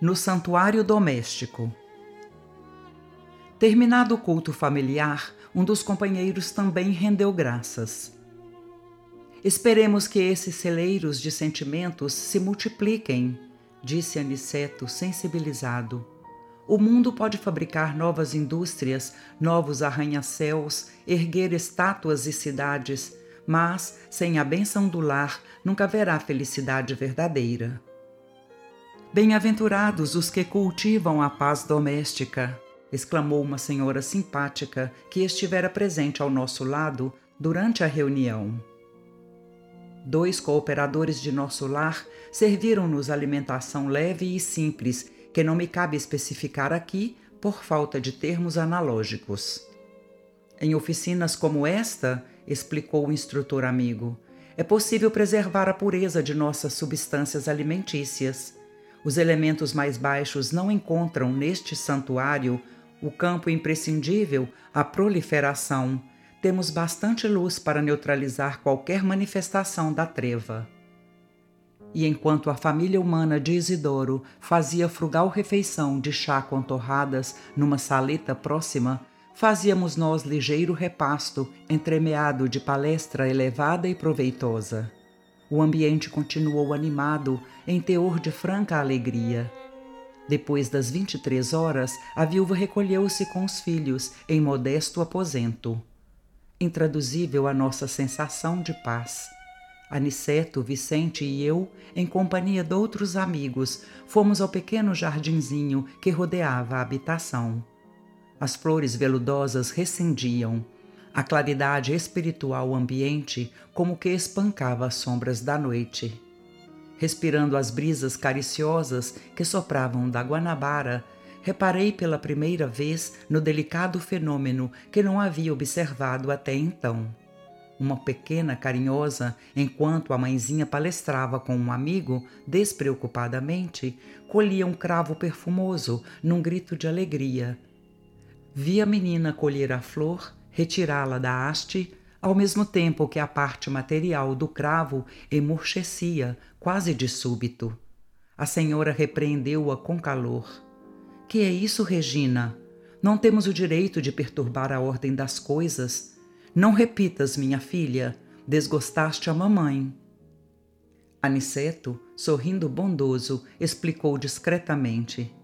No Santuário Doméstico Terminado o culto familiar, um dos companheiros também rendeu graças. Esperemos que esses celeiros de sentimentos se multipliquem, disse Aniceto, sensibilizado. O mundo pode fabricar novas indústrias, novos arranha-céus, erguer estátuas e cidades, mas, sem a benção do lar, nunca haverá felicidade verdadeira. Bem-aventurados os que cultivam a paz doméstica, exclamou uma senhora simpática que estivera presente ao nosso lado durante a reunião. Dois cooperadores de nosso lar serviram-nos alimentação leve e simples, que não me cabe especificar aqui por falta de termos analógicos. Em oficinas como esta, explicou o instrutor amigo, é possível preservar a pureza de nossas substâncias alimentícias. Os elementos mais baixos não encontram neste santuário o campo imprescindível à proliferação. Temos bastante luz para neutralizar qualquer manifestação da treva. E enquanto a família humana de Isidoro fazia frugal refeição de chá com torradas numa saleta próxima, fazíamos nós ligeiro repasto, entremeado de palestra elevada e proveitosa. O ambiente continuou animado, em teor de franca alegria. Depois das vinte e três horas, a viúva recolheu-se com os filhos em modesto aposento. Intraduzível a nossa sensação de paz. Aniceto, Vicente e eu, em companhia de outros amigos, fomos ao pequeno jardinzinho que rodeava a habitação. As flores veludosas recendiam. A claridade espiritual ambiente como que espancava as sombras da noite. Respirando as brisas cariciosas que sopravam da Guanabara, reparei pela primeira vez no delicado fenômeno que não havia observado até então. Uma pequena carinhosa, enquanto a mãezinha palestrava com um amigo, despreocupadamente, colhia um cravo perfumoso num grito de alegria Vi a menina colher a flor, retirá-la da haste, ao mesmo tempo que a parte material do cravo emurchecia, quase de súbito. A senhora repreendeu-a com calor. Que é isso, Regina? Não temos o direito de perturbar a ordem das coisas. Não repitas, minha filha, desgostaste a mamãe. Aniceto, sorrindo bondoso, explicou discretamente.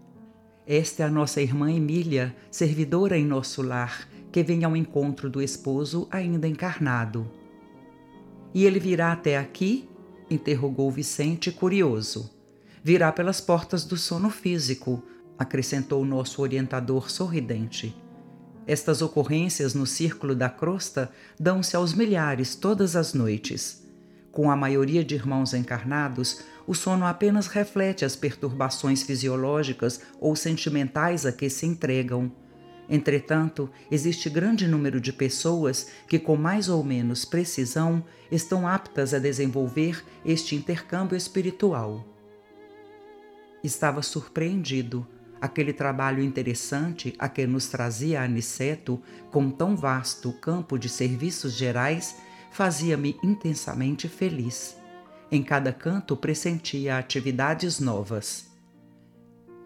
Esta é a nossa irmã Emília, servidora em nosso lar, que vem ao encontro do esposo ainda encarnado. E ele virá até aqui? interrogou Vicente, curioso. Virá pelas portas do sono físico, acrescentou nosso orientador sorridente. Estas ocorrências no círculo da crosta dão-se aos milhares todas as noites. Com a maioria de irmãos encarnados, o sono apenas reflete as perturbações fisiológicas ou sentimentais a que se entregam. Entretanto, existe grande número de pessoas que, com mais ou menos precisão, estão aptas a desenvolver este intercâmbio espiritual. Estava surpreendido. Aquele trabalho interessante a que nos trazia Aniceto, com tão vasto campo de serviços gerais, fazia-me intensamente feliz. Em cada canto pressentia atividades novas.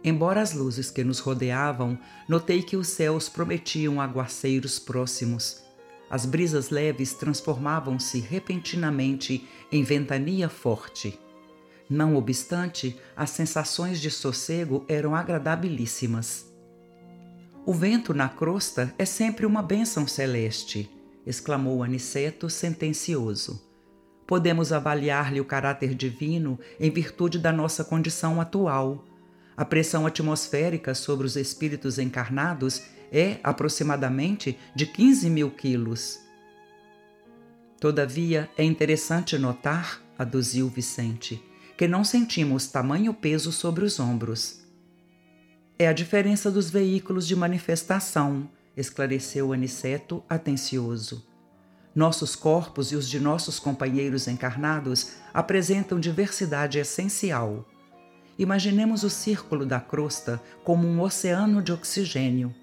Embora as luzes que nos rodeavam, notei que os céus prometiam aguaceiros próximos. As brisas leves transformavam-se repentinamente em ventania forte. Não obstante, as sensações de sossego eram agradabilíssimas. O vento na crosta é sempre uma bênção celeste exclamou Aniceto sentencioso. Podemos avaliar-lhe o caráter divino em virtude da nossa condição atual. A pressão atmosférica sobre os espíritos encarnados é aproximadamente de 15 mil quilos. Todavia, é interessante notar, aduziu Vicente, que não sentimos tamanho peso sobre os ombros. É a diferença dos veículos de manifestação, esclareceu Aniceto atencioso. Nossos corpos e os de nossos companheiros encarnados apresentam diversidade essencial. Imaginemos o círculo da crosta como um oceano de oxigênio.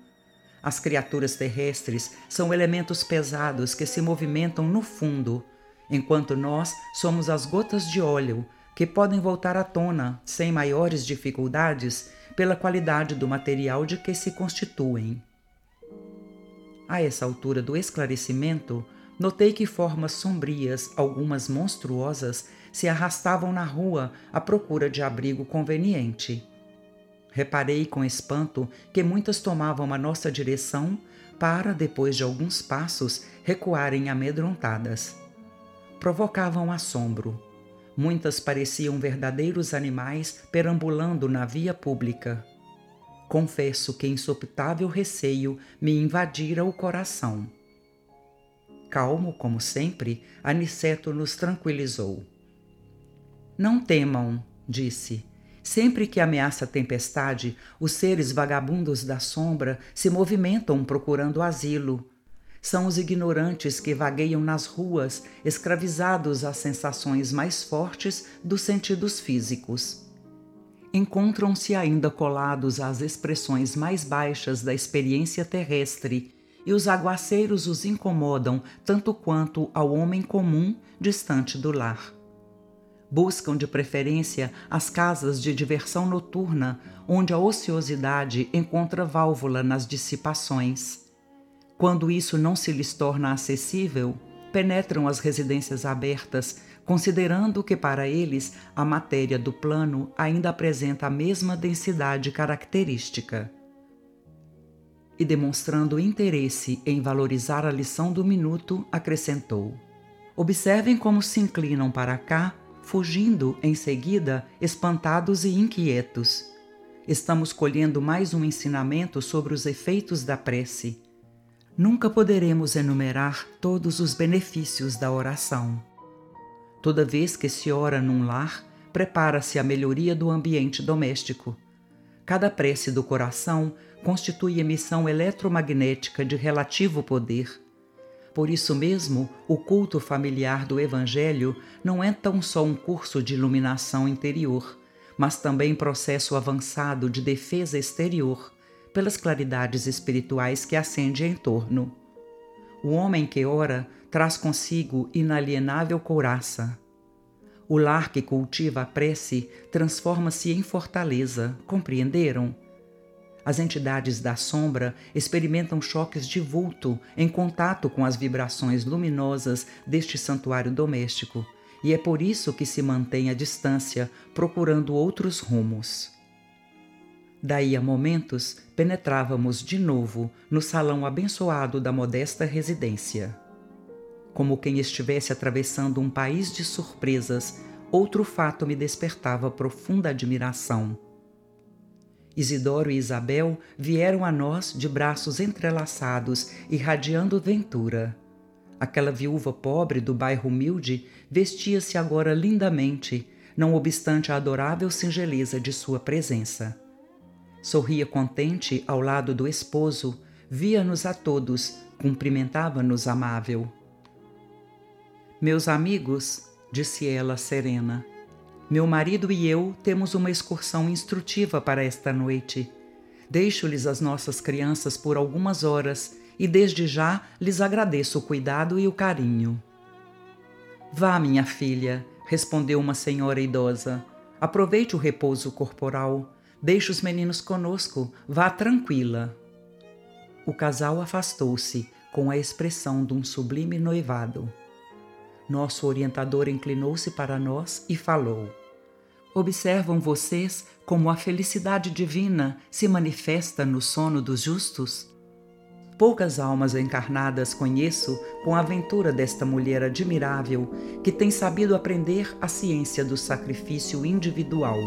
As criaturas terrestres são elementos pesados que se movimentam no fundo, enquanto nós somos as gotas de óleo que podem voltar à tona sem maiores dificuldades pela qualidade do material de que se constituem. A essa altura do esclarecimento, notei que formas sombrias, algumas monstruosas, se arrastavam na rua à procura de abrigo conveniente. Reparei com espanto que muitas tomavam a nossa direção para, depois de alguns passos, recuarem amedrontadas. Provocavam assombro. Muitas pareciam verdadeiros animais perambulando na via pública. Confesso que insopitável receio me invadira o coração. Calmo, como sempre, Aniceto nos tranquilizou. Não temam, disse. Sempre que ameaça a tempestade, os seres vagabundos da sombra se movimentam procurando asilo. São os ignorantes que vagueiam nas ruas, escravizados às sensações mais fortes dos sentidos físicos. Encontram-se ainda colados às expressões mais baixas da experiência terrestre e os aguaceiros os incomodam tanto quanto ao homem comum distante do lar. Buscam de preferência as casas de diversão noturna, onde a ociosidade encontra válvula nas dissipações. Quando isso não se lhes torna acessível, penetram as residências abertas, considerando que para eles a matéria do plano ainda apresenta a mesma densidade característica e demonstrando interesse em valorizar a lição do minuto, acrescentou: Observem como se inclinam para cá, fugindo em seguida, espantados e inquietos. Estamos colhendo mais um ensinamento sobre os efeitos da prece. Nunca poderemos enumerar todos os benefícios da oração. Toda vez que se ora num lar, prepara-se a melhoria do ambiente doméstico. Cada prece do coração constitui emissão eletromagnética de relativo poder. Por isso mesmo, o culto familiar do Evangelho não é tão só um curso de iluminação interior, mas também processo avançado de defesa exterior, pelas claridades espirituais que acende em torno. O homem que ora traz consigo inalienável couraça. O lar que cultiva a prece transforma-se em fortaleza, compreenderam? As entidades da sombra experimentam choques de vulto em contato com as vibrações luminosas deste santuário doméstico, e é por isso que se mantém à distância, procurando outros rumos. Daí a momentos, penetrávamos de novo no salão abençoado da modesta residência. Como quem estivesse atravessando um país de surpresas, outro fato me despertava profunda admiração Isidoro e Isabel vieram a nós de braços entrelaçados, irradiando ventura. Aquela viúva pobre do bairro humilde vestia-se agora lindamente, não obstante a adorável singeleza de sua presença. Sorria contente ao lado do esposo, via-nos a todos, cumprimentava-nos amável. Meus amigos, disse ela serena, meu marido e eu temos uma excursão instrutiva para esta noite. Deixo-lhes as nossas crianças por algumas horas e desde já lhes agradeço o cuidado e o carinho. Vá, minha filha, respondeu uma senhora idosa. Aproveite o repouso corporal. Deixe os meninos conosco. Vá tranquila. O casal afastou-se com a expressão de um sublime noivado. Nosso orientador inclinou-se para nós e falou: Observam vocês como a felicidade divina se manifesta no sono dos justos? Poucas almas encarnadas conheço com a aventura desta mulher admirável que tem sabido aprender a ciência do sacrifício individual